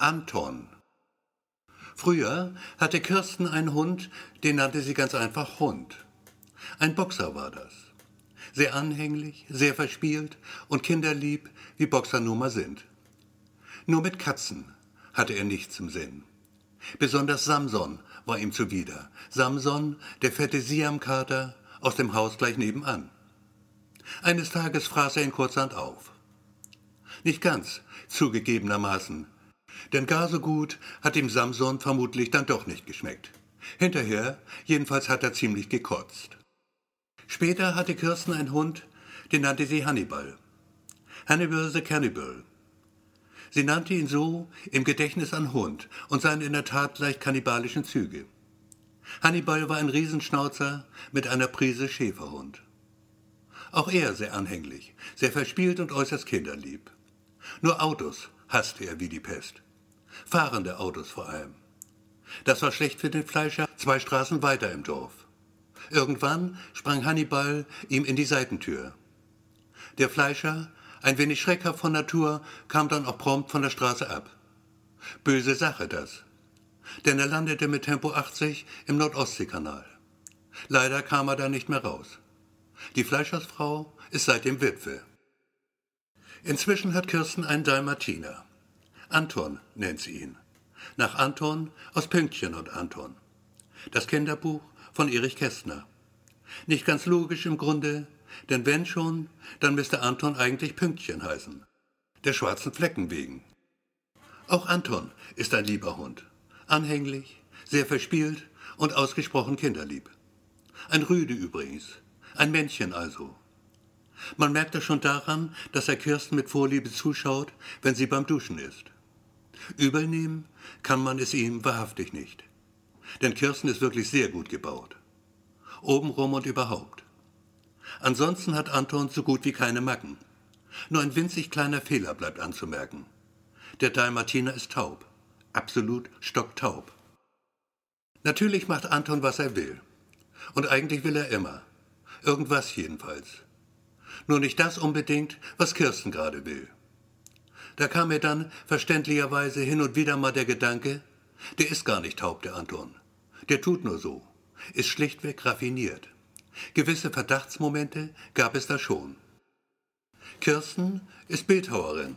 Anton. Früher hatte Kirsten einen Hund, den nannte sie ganz einfach Hund. Ein Boxer war das. Sehr anhänglich, sehr verspielt und kinderlieb, wie Boxer nun mal sind. Nur mit Katzen hatte er nichts im Sinn. Besonders Samson war ihm zuwider. Samson, der fette Siamkater aus dem Haus gleich nebenan. Eines Tages fraß er ihn kurzhand auf. Nicht ganz, zugegebenermaßen, denn gar so gut hat ihm Samson vermutlich dann doch nicht geschmeckt. Hinterher, jedenfalls hat er ziemlich gekotzt. Später hatte Kirsten einen Hund, den nannte sie Hannibal. Hannibal the Cannibal. Sie nannte ihn so im Gedächtnis an Hund und seine in der Tat leicht kannibalischen Züge. Hannibal war ein Riesenschnauzer mit einer Prise Schäferhund. Auch er sehr anhänglich, sehr verspielt und äußerst kinderlieb. Nur Autos hasste er wie die Pest. Fahrende Autos vor allem. Das war schlecht für den Fleischer, zwei Straßen weiter im Dorf. Irgendwann sprang Hannibal ihm in die Seitentür. Der Fleischer, ein wenig schreckhaft von Natur, kam dann auch prompt von der Straße ab. Böse Sache das. Denn er landete mit Tempo 80 im Nordostseekanal. Leider kam er da nicht mehr raus. Die Fleischersfrau ist seitdem Witwe. Inzwischen hat Kirsten einen Dalmatiner. Anton nennt sie ihn. Nach Anton aus Pünktchen und Anton. Das Kinderbuch von Erich Kästner. Nicht ganz logisch im Grunde, denn wenn schon, dann müsste Anton eigentlich Pünktchen heißen. Der schwarzen Flecken wegen. Auch Anton ist ein lieber Hund. Anhänglich, sehr verspielt und ausgesprochen kinderlieb. Ein Rüde übrigens. Ein Männchen also. Man merkt es schon daran, dass er Kirsten mit Vorliebe zuschaut, wenn sie beim Duschen ist. Übel nehmen kann man es ihm wahrhaftig nicht. Denn Kirsten ist wirklich sehr gut gebaut. Obenrum und überhaupt. Ansonsten hat Anton so gut wie keine Macken. Nur ein winzig kleiner Fehler bleibt anzumerken. Der Dalmatiner ist taub. Absolut stocktaub. Natürlich macht Anton, was er will. Und eigentlich will er immer. Irgendwas jedenfalls. Nur nicht das unbedingt, was Kirsten gerade will. Da kam mir dann verständlicherweise hin und wieder mal der Gedanke, der ist gar nicht taub, der Anton. Der tut nur so, ist schlichtweg raffiniert. Gewisse Verdachtsmomente gab es da schon. Kirsten ist Bildhauerin,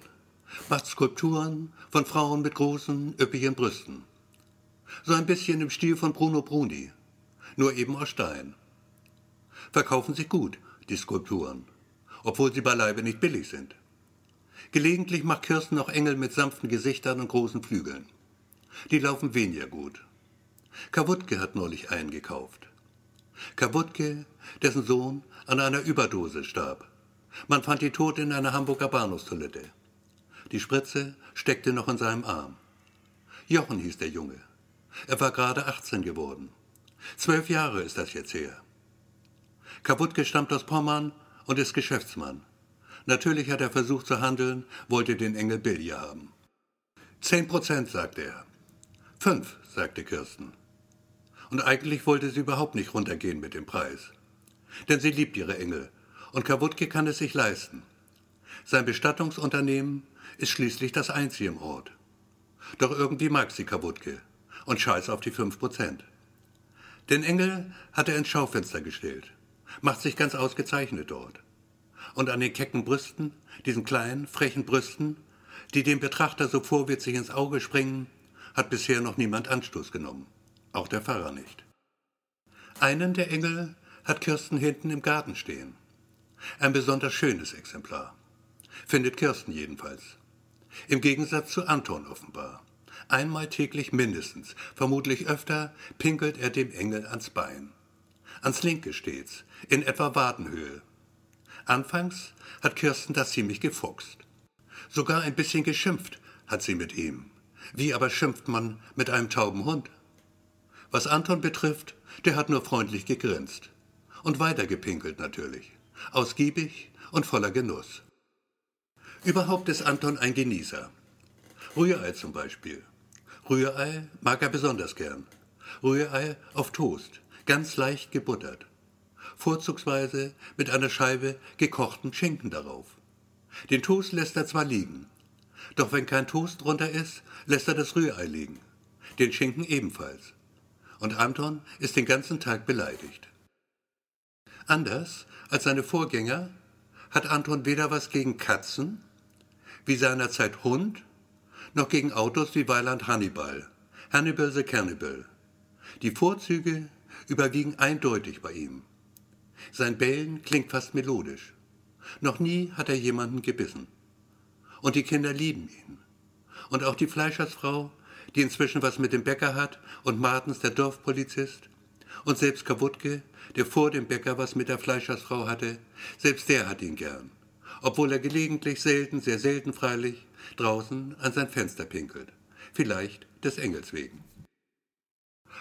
macht Skulpturen von Frauen mit großen, üppigen Brüsten. So ein bisschen im Stil von Bruno Bruni, nur eben aus Stein. Verkaufen sich gut, die Skulpturen, obwohl sie beileibe nicht billig sind. Gelegentlich macht Kirsten auch Engel mit sanften Gesichtern und großen Flügeln. Die laufen weniger gut. Kawutke hat neulich einen gekauft. Kawutke, dessen Sohn an einer Überdose starb. Man fand ihn tot in einer Hamburger Bahnhofstoilette. Die Spritze steckte noch in seinem Arm. Jochen hieß der Junge. Er war gerade 18 geworden. Zwölf Jahre ist das jetzt her. Kawutke stammt aus Pommern und ist Geschäftsmann. Natürlich hat er versucht zu handeln, wollte den Engel Billy haben. Zehn Prozent, sagte er. Fünf, sagte Kirsten. Und eigentlich wollte sie überhaupt nicht runtergehen mit dem Preis. Denn sie liebt ihre Engel und Kawutke kann es sich leisten. Sein Bestattungsunternehmen ist schließlich das einzige im Ort. Doch irgendwie mag sie Kawutke und scheiß auf die fünf Prozent. Den Engel hat er ins Schaufenster gestellt, macht sich ganz ausgezeichnet dort und an den kecken Brüsten, diesen kleinen, frechen Brüsten, die dem Betrachter so vorwitzig ins Auge springen, hat bisher noch niemand Anstoß genommen, auch der Pfarrer nicht. Einen der Engel hat Kirsten hinten im Garten stehen. Ein besonders schönes Exemplar. Findet Kirsten jedenfalls. Im Gegensatz zu Anton offenbar. Einmal täglich mindestens, vermutlich öfter, pinkelt er dem Engel ans Bein. Ans linke stets, in etwa Wadenhöhe, Anfangs hat Kirsten das ziemlich gefuchst. Sogar ein bisschen geschimpft hat sie mit ihm. Wie aber schimpft man mit einem tauben Hund? Was Anton betrifft, der hat nur freundlich gegrinst. Und weitergepinkelt natürlich. Ausgiebig und voller Genuss. Überhaupt ist Anton ein Genießer. Rührei zum Beispiel. Rührei mag er besonders gern. Rührei auf Toast, ganz leicht gebuttert vorzugsweise mit einer Scheibe gekochten Schinken darauf. Den Toast lässt er zwar liegen, Doch wenn kein Toast drunter ist, lässt er das Rührei liegen. Den Schinken ebenfalls. Und Anton ist den ganzen Tag beleidigt. Anders als seine Vorgänger hat Anton weder was gegen Katzen, wie seinerzeit Hund, noch gegen Autos wie Weiland Hannibal, Hannibal the Cannibal. Die Vorzüge überwiegen eindeutig bei ihm. Sein Bellen klingt fast melodisch. Noch nie hat er jemanden gebissen. Und die Kinder lieben ihn. Und auch die Fleischersfrau, die inzwischen was mit dem Bäcker hat, und Martens, der Dorfpolizist, und selbst Kawutke, der vor dem Bäcker was mit der Fleischersfrau hatte, selbst der hat ihn gern. Obwohl er gelegentlich, selten, sehr selten freilich, draußen an sein Fenster pinkelt. Vielleicht des Engels wegen.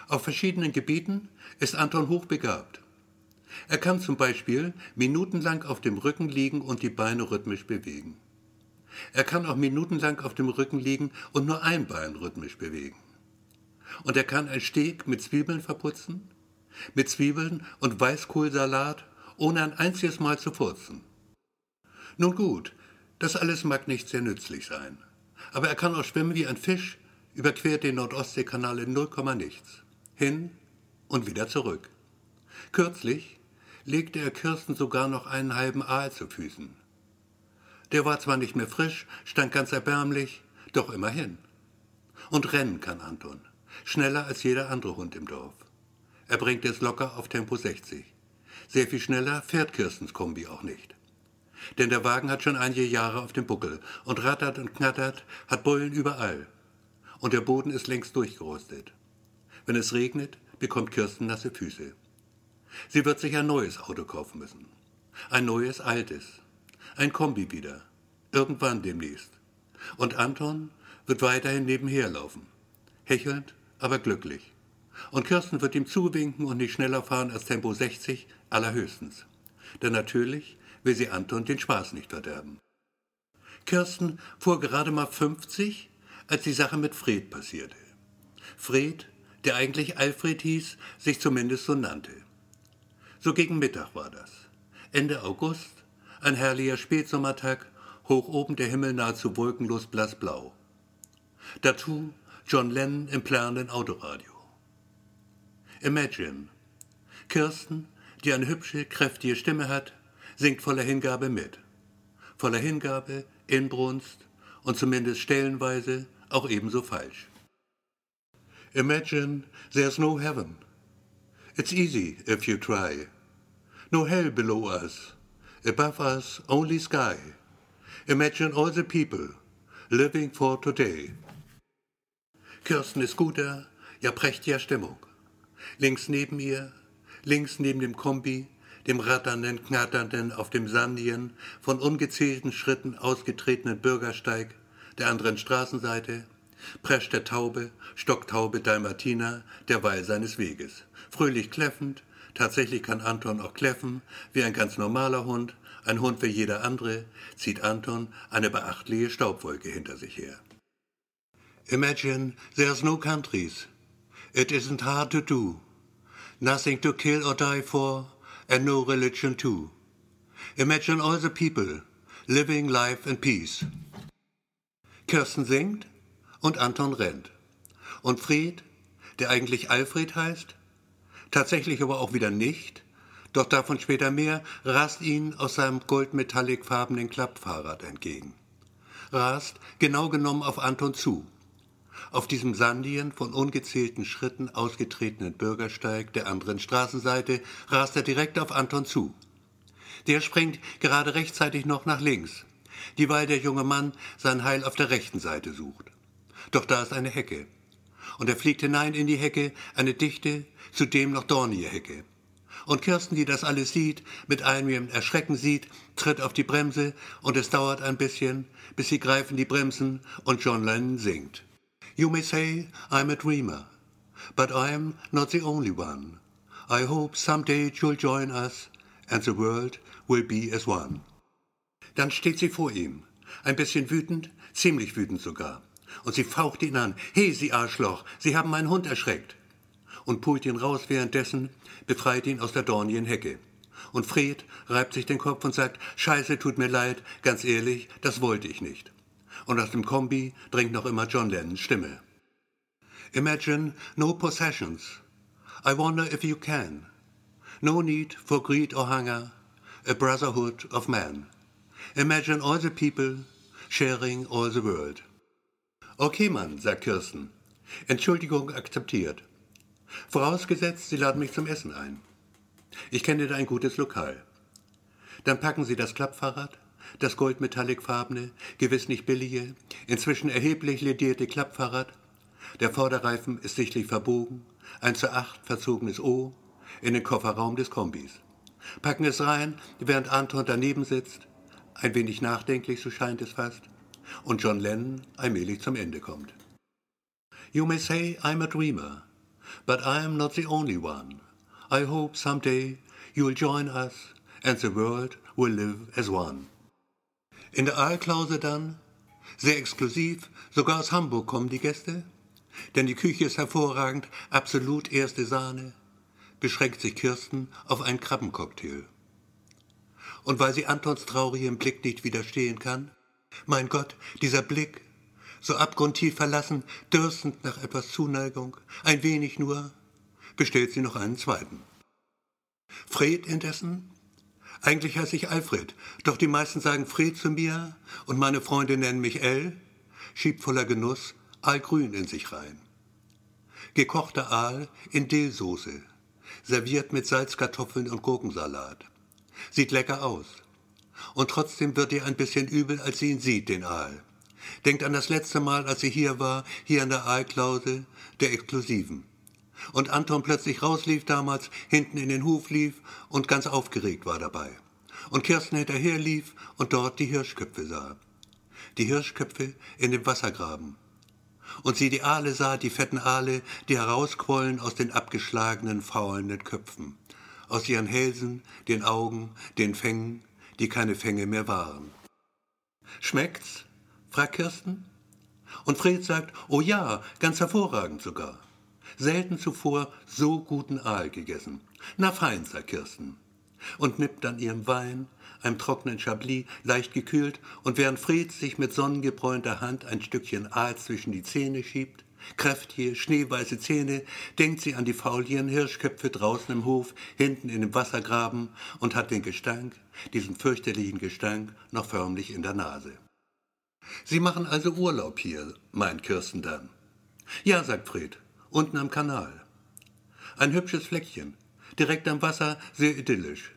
Auf verschiedenen Gebieten ist Anton hochbegabt. Er kann zum Beispiel minutenlang auf dem Rücken liegen und die Beine rhythmisch bewegen. Er kann auch minutenlang auf dem Rücken liegen und nur ein Bein rhythmisch bewegen. Und er kann ein Steak mit Zwiebeln verputzen, mit Zwiebeln und Weißkohlsalat, ohne ein einziges Mal zu furzen. Nun gut, das alles mag nicht sehr nützlich sein. Aber er kann auch schwimmen wie ein Fisch, überquert den Nordostseekanal in null Komma nichts. Hin und wieder zurück. Kürzlich legte er Kirsten sogar noch einen halben Aal zu Füßen. Der war zwar nicht mehr frisch, stank ganz erbärmlich, doch immerhin. Und rennen kann Anton, schneller als jeder andere Hund im Dorf. Er bringt es locker auf Tempo 60. Sehr viel schneller fährt Kirstens Kombi auch nicht. Denn der Wagen hat schon einige Jahre auf dem Buckel und rattert und knattert, hat Beulen überall. Und der Boden ist längst durchgerostet. Wenn es regnet, bekommt Kirsten nasse Füße. Sie wird sich ein neues Auto kaufen müssen. Ein neues, altes. Ein Kombi wieder. Irgendwann demnächst. Und Anton wird weiterhin nebenher laufen. Hechelnd, aber glücklich. Und Kirsten wird ihm zuwinken und nicht schneller fahren als Tempo 60 allerhöchstens. Denn natürlich will sie Anton den Spaß nicht verderben. Kirsten fuhr gerade mal 50, als die Sache mit Fred passierte. Fred, der eigentlich Alfred hieß, sich zumindest so nannte. So gegen Mittag war das. Ende August, ein herrlicher Spätsommertag, hoch oben der Himmel nahezu wolkenlos blassblau. Dazu John Lennon im plärrenden Autoradio. Imagine. Kirsten, die eine hübsche, kräftige Stimme hat, singt voller Hingabe mit. Voller Hingabe, Inbrunst und zumindest stellenweise auch ebenso falsch. Imagine there's no heaven. It's easy if you try. No hell below us. Above us only sky. Imagine all the people living for today. Kirsten ist guter, ja prächtiger Stimmung. Links neben ihr, links neben dem Kombi, dem ratternden, knatternden, auf dem sandigen, von ungezählten Schritten ausgetretenen Bürgersteig der anderen Straßenseite, prescht der Taube, stocktaube Dalmatiner derweil seines Weges. Fröhlich kläffend, tatsächlich kann Anton auch kläffen, wie ein ganz normaler Hund, ein Hund wie jeder andere, zieht Anton eine beachtliche Staubwolke hinter sich her. Imagine there's no countries. It isn't hard to do. Nothing to kill or die for, and no religion too. Imagine all the people living life in peace. Kirsten singt und Anton rennt. Und Fried, der eigentlich Alfred heißt, tatsächlich aber auch wieder nicht, doch davon später mehr, rast ihn aus seinem goldmetallicfarbenen Klappfahrrad entgegen. Rast genau genommen auf Anton zu. Auf diesem sandigen, von ungezählten Schritten ausgetretenen Bürgersteig der anderen Straßenseite rast er direkt auf Anton zu. Der springt gerade rechtzeitig noch nach links, dieweil der junge Mann sein Heil auf der rechten Seite sucht. Doch da ist eine Hecke. Und er fliegt hinein in die Hecke, eine dichte, zudem noch dornige Hecke. Und Kirsten, die das alles sieht, mit einem Erschrecken sieht, tritt auf die Bremse und es dauert ein bisschen, bis sie greifen die Bremsen und John Lennon singt. You may say I'm a dreamer, but I'm not the only one. I hope someday you'll join us and the world will be as one. Dann steht sie vor ihm, ein bisschen wütend, ziemlich wütend sogar. Und sie faucht ihn an. He, Sie Arschloch, Sie haben meinen Hund erschreckt. Und pult ihn raus währenddessen, befreit ihn aus der dornigen Hecke. Und Fred reibt sich den Kopf und sagt, Scheiße, tut mir leid, ganz ehrlich, das wollte ich nicht. Und aus dem Kombi dringt noch immer John Lennons Stimme. Imagine no possessions. I wonder if you can. No need for greed or hunger. A brotherhood of man. Imagine all the people sharing all the world. Okay, Mann, sagt Kirsten. Entschuldigung akzeptiert. Vorausgesetzt, Sie laden mich zum Essen ein. Ich kenne da ein gutes Lokal. Dann packen Sie das Klappfahrrad, das goldmetallicfarbene, gewiss nicht billige, inzwischen erheblich ledierte Klappfahrrad. Der Vorderreifen ist sichtlich verbogen, ein zu acht verzogenes O, in den Kofferraum des Kombis. Packen es rein, während Anton daneben sitzt, ein wenig nachdenklich, so scheint es fast, und John Lennon allmählich zum Ende kommt. You may say I'm a dreamer, but I am not the only one. I hope someday you'll join us and the world will live as one. In der Aalklause dann, sehr exklusiv, sogar aus Hamburg kommen die Gäste, denn die Küche ist hervorragend, absolut erste Sahne, beschränkt sich Kirsten auf einen Krabbencocktail. Und weil sie Antons traurigem Blick nicht widerstehen kann, mein Gott, dieser Blick, so abgrundtief verlassen, dürstend nach etwas Zuneigung, ein wenig nur, bestellt sie noch einen zweiten. Fred indessen? Eigentlich heiße ich Alfred, doch die meisten sagen Fred zu mir und meine Freunde nennen mich El, schiebt voller Genuss Aalgrün in sich rein. Gekochter Aal in Dillsoße, serviert mit Salzkartoffeln und Gurkensalat. Sieht lecker aus. Und trotzdem wird ihr ein bisschen übel, als sie ihn sieht, den Aal. Denkt an das letzte Mal, als sie hier war, hier an der Aalklause, der Exklusiven. Und Anton plötzlich rauslief damals, hinten in den Hof lief und ganz aufgeregt war dabei. Und Kirsten hinterher lief und dort die Hirschköpfe sah. Die Hirschköpfe in dem Wassergraben. Und sie die Aale sah, die fetten Aale, die herausquollen aus den abgeschlagenen, faulenden Köpfen. Aus ihren Hälsen, den Augen, den Fängen, die keine Fänge mehr waren. Schmeckt's? Fragt Kirsten. Und Fred sagt, oh ja, ganz hervorragend sogar. Selten zuvor so guten Aal gegessen. Na fein, sagt Kirsten. Und nippt an ihrem Wein, einem trockenen Chablis, leicht gekühlt, und während Fred sich mit sonnengebräunter Hand ein Stückchen Aal zwischen die Zähne schiebt, kräftige, schneeweiße Zähne, denkt sie an die fauligen Hirschköpfe draußen im Hof, hinten in dem Wassergraben und hat den Gestank, diesen fürchterlichen Gestank, noch förmlich in der Nase. Sie machen also Urlaub hier, meint Kirsten dann. Ja, sagt Fred, unten am Kanal. Ein hübsches Fleckchen, direkt am Wasser, sehr idyllisch.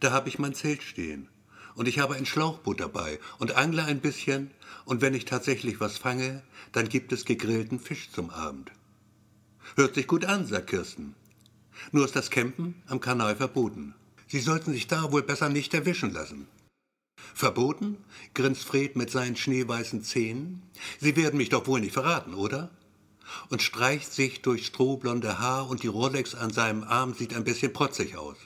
Da habe ich mein Zelt stehen. Und ich habe ein Schlauchboot dabei und angle ein bisschen, und wenn ich tatsächlich was fange, dann gibt es gegrillten Fisch zum Abend. Hört sich gut an, sagt Kirsten. Nur ist das Campen am Kanal verboten. Sie sollten sich da wohl besser nicht erwischen lassen. Verboten? grinst Fred mit seinen schneeweißen Zähnen. Sie werden mich doch wohl nicht verraten, oder? Und streicht sich durch strohblonde Haar und die Rolex an seinem Arm sieht ein bisschen protzig aus.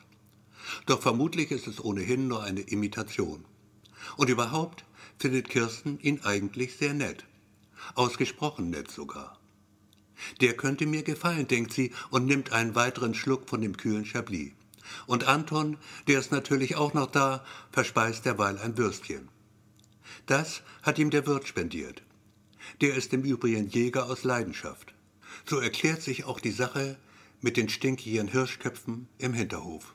Doch vermutlich ist es ohnehin nur eine Imitation. Und überhaupt findet Kirsten ihn eigentlich sehr nett. Ausgesprochen nett sogar. Der könnte mir gefallen, denkt sie und nimmt einen weiteren Schluck von dem kühlen Chablis. Und Anton, der ist natürlich auch noch da, verspeist derweil ein Würstchen. Das hat ihm der Wirt spendiert. Der ist im Übrigen Jäger aus Leidenschaft. So erklärt sich auch die Sache mit den stinkigen Hirschköpfen im Hinterhof.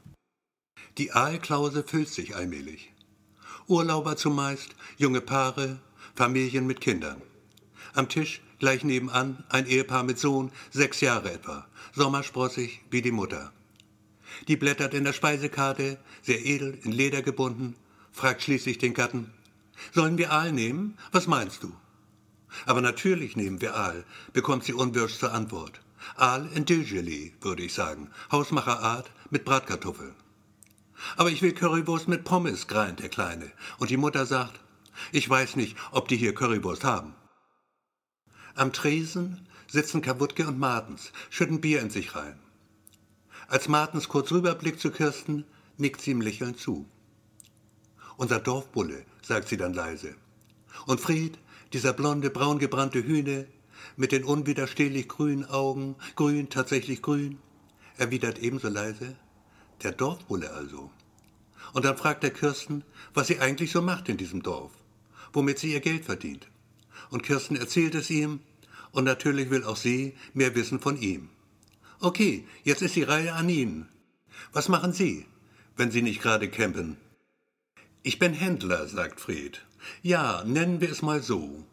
Die Aalklause füllt sich allmählich. Urlauber zumeist, junge Paare, Familien mit Kindern. Am Tisch gleich nebenan ein Ehepaar mit Sohn, sechs Jahre etwa, sommersprossig wie die Mutter. Die blättert in der Speisekarte, sehr edel, in Leder gebunden, fragt schließlich den Gatten, sollen wir Aal nehmen? Was meinst du? Aber natürlich nehmen wir Aal, bekommt sie unwirsch zur Antwort. Aal in Dillgelee, würde ich sagen, Hausmacherart mit Bratkartoffeln. Aber ich will Currywurst mit Pommes, greint der Kleine. Und die Mutter sagt, ich weiß nicht, ob die hier Currywurst haben. Am Tresen sitzen Kawutke und Martens, schütten Bier in sich rein. Als Martens kurz rüberblickt zu Kirsten, nickt sie ihm lächelnd zu. Unser Dorfbulle, sagt sie dann leise. Und Fried, dieser blonde, braungebrannte Hühne, mit den unwiderstehlich grünen Augen, grün, tatsächlich grün, erwidert ebenso leise, der Dorfbulle also. Und dann fragt der Kirsten, was sie eigentlich so macht in diesem Dorf, womit sie ihr Geld verdient. Und Kirsten erzählt es ihm und natürlich will auch sie mehr wissen von ihm. Okay, jetzt ist die Reihe an Ihnen. Was machen Sie, wenn Sie nicht gerade campen? Ich bin Händler, sagt Fred. Ja, nennen wir es mal so.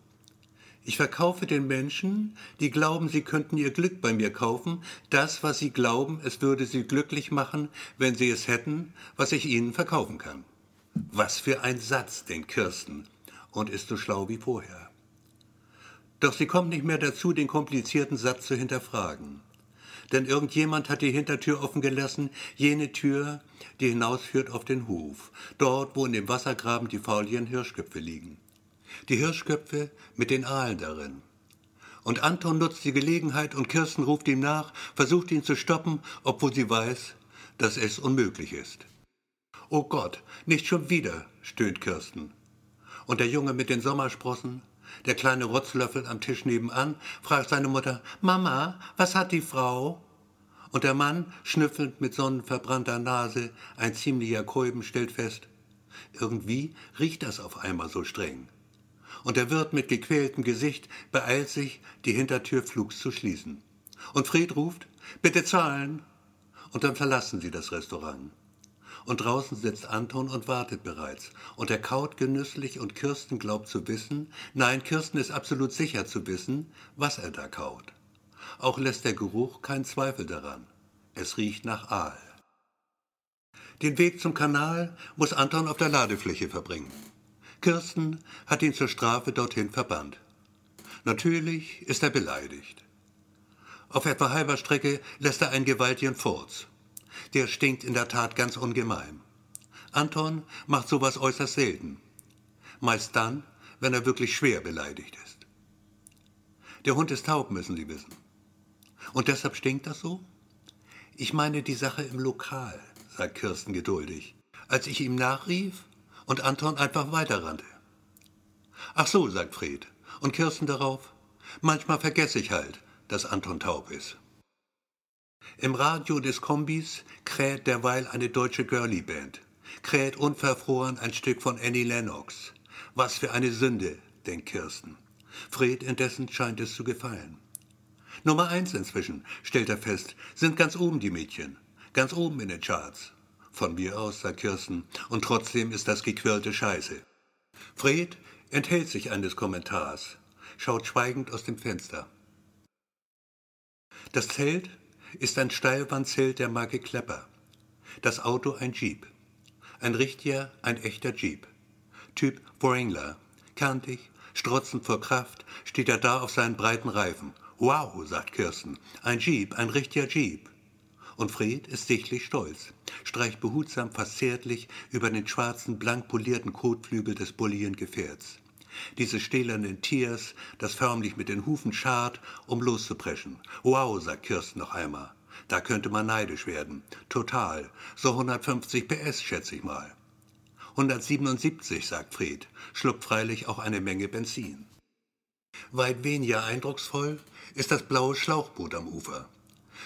Ich verkaufe den Menschen, die glauben, sie könnten ihr Glück bei mir kaufen, das, was sie glauben, es würde sie glücklich machen, wenn sie es hätten, was ich ihnen verkaufen kann. Was für ein Satz, denkt Kirsten, und ist so schlau wie vorher. Doch sie kommt nicht mehr dazu, den komplizierten Satz zu hinterfragen. Denn irgendjemand hat die Hintertür offen gelassen, jene Tür, die hinausführt auf den Hof, dort, wo in dem Wassergraben die fauligen Hirschköpfe liegen die Hirschköpfe mit den Aalen darin. Und Anton nutzt die Gelegenheit und Kirsten ruft ihm nach, versucht ihn zu stoppen, obwohl sie weiß, dass es unmöglich ist. Oh Gott, nicht schon wieder, stöhnt Kirsten. Und der Junge mit den Sommersprossen, der kleine Rotzlöffel am Tisch nebenan, fragt seine Mutter, Mama, was hat die Frau? Und der Mann, schnüffelnd mit sonnenverbrannter Nase, ein ziemlicher Kolben, stellt fest, irgendwie riecht das auf einmal so streng und der Wirt mit gequältem Gesicht beeilt sich, die Hintertür flugs zu schließen. Und Fred ruft, bitte zahlen. Und dann verlassen sie das Restaurant. Und draußen sitzt Anton und wartet bereits. Und er kaut genüsslich und Kirsten glaubt zu wissen, nein, Kirsten ist absolut sicher zu wissen, was er da kaut. Auch lässt der Geruch keinen Zweifel daran. Es riecht nach Aal. Den Weg zum Kanal muss Anton auf der Ladefläche verbringen. Kirsten hat ihn zur Strafe dorthin verbannt. Natürlich ist er beleidigt. Auf etwa halber Strecke lässt er einen gewaltigen Furz. Der stinkt in der Tat ganz ungemein. Anton macht sowas äußerst selten. Meist dann, wenn er wirklich schwer beleidigt ist. Der Hund ist taub, müssen Sie wissen. Und deshalb stinkt das so? Ich meine die Sache im Lokal, sagt Kirsten geduldig. Als ich ihm nachrief, und Anton einfach weiterrannte. Ach so, sagt Fred. Und Kirsten darauf, manchmal vergesse ich halt, dass Anton taub ist. Im Radio des Kombis kräht derweil eine deutsche Girlie-Band, kräht unverfroren ein Stück von Annie Lennox. Was für eine Sünde, denkt Kirsten. Fred indessen scheint es zu gefallen. Nummer eins inzwischen, stellt er fest, sind ganz oben die Mädchen, ganz oben in den Charts. Von mir aus, sagt Kirsten, und trotzdem ist das gequirlte Scheiße. Fred enthält sich eines Kommentars, schaut schweigend aus dem Fenster. Das Zelt ist ein Steilwandzelt der Marke Klepper. Das Auto ein Jeep. Ein richtiger, ein echter Jeep. Typ Wrangler. Kantig, strotzend vor Kraft, steht er da auf seinen breiten Reifen. Wow, sagt Kirsten. Ein Jeep, ein richtiger Jeep. Und Fred ist sichtlich stolz, streicht behutsam, fast zärtlich über den schwarzen, blank polierten Kotflügel des bulligen Gefährts. Dieses stählernen Tiers, das förmlich mit den Hufen scharrt, um loszupreschen. Wow, sagt Kirsten noch einmal. Da könnte man neidisch werden. Total. So 150 PS, schätze ich mal. 177, sagt Fred, schluckt freilich auch eine Menge Benzin. Weit weniger eindrucksvoll ist das blaue Schlauchboot am Ufer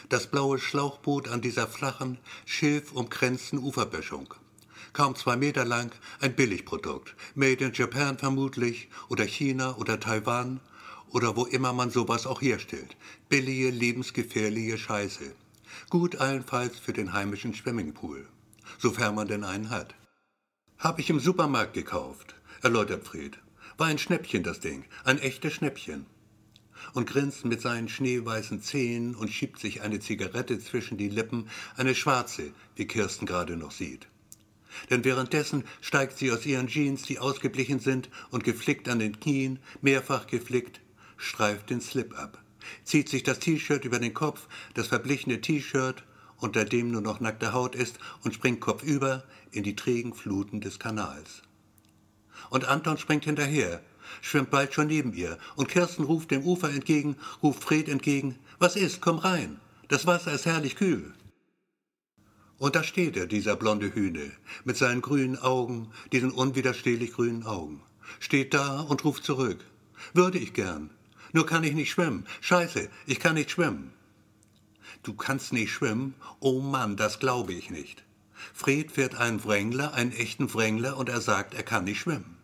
das blaue Schlauchboot an dieser flachen, schilfumkränzten Uferböschung. Kaum zwei Meter lang, ein Billigprodukt. Made in Japan vermutlich, oder China oder Taiwan, oder wo immer man sowas auch herstellt. Billige, lebensgefährliche Scheiße. Gut allenfalls für den heimischen Swimmingpool. Sofern man denn einen hat. Hab ich im Supermarkt gekauft, erläutert Fred. War ein Schnäppchen das Ding, ein echtes Schnäppchen und grinst mit seinen schneeweißen Zähnen und schiebt sich eine Zigarette zwischen die Lippen, eine schwarze, wie Kirsten gerade noch sieht. Denn währenddessen steigt sie aus ihren Jeans, die ausgeblichen sind und geflickt an den Knien, mehrfach geflickt, streift den Slip ab, zieht sich das T-Shirt über den Kopf, das verblichene T-Shirt, unter dem nur noch nackte Haut ist, und springt kopfüber in die trägen Fluten des Kanals. Und Anton springt hinterher, schwimmt bald schon neben ihr, und Kirsten ruft dem Ufer entgegen, ruft Fred entgegen, was ist, komm rein, das Wasser ist herrlich kühl. Und da steht er, dieser blonde Hühne, mit seinen grünen Augen, diesen unwiderstehlich grünen Augen, steht da und ruft zurück, würde ich gern, nur kann ich nicht schwimmen, scheiße, ich kann nicht schwimmen. Du kannst nicht schwimmen? Oh Mann, das glaube ich nicht. Fred fährt einen Wrängler, einen echten Wrängler, und er sagt, er kann nicht schwimmen.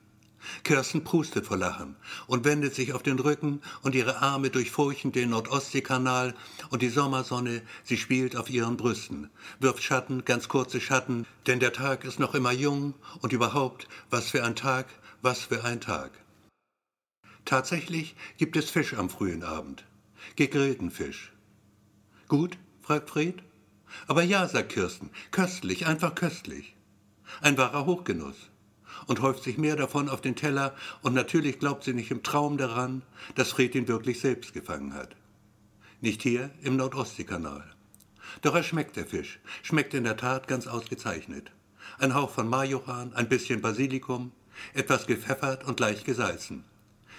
Kirsten prustet vor Lachen und wendet sich auf den Rücken und ihre Arme durchfurchen den Nordostseekanal und die Sommersonne, sie spielt auf ihren Brüsten, wirft Schatten, ganz kurze Schatten, denn der Tag ist noch immer jung und überhaupt, was für ein Tag, was für ein Tag. Tatsächlich gibt es Fisch am frühen Abend. Gegrillten Fisch. Gut? fragt Fred. Aber ja, sagt Kirsten, köstlich, einfach köstlich. Ein wahrer Hochgenuss. Und häuft sich mehr davon auf den Teller, und natürlich glaubt sie nicht im Traum daran, dass Fred ihn wirklich selbst gefangen hat. Nicht hier im Nordostseekanal. Doch er schmeckt, der Fisch, schmeckt in der Tat ganz ausgezeichnet. Ein Hauch von Majoran, ein bisschen Basilikum, etwas gepfeffert und leicht gesalzen.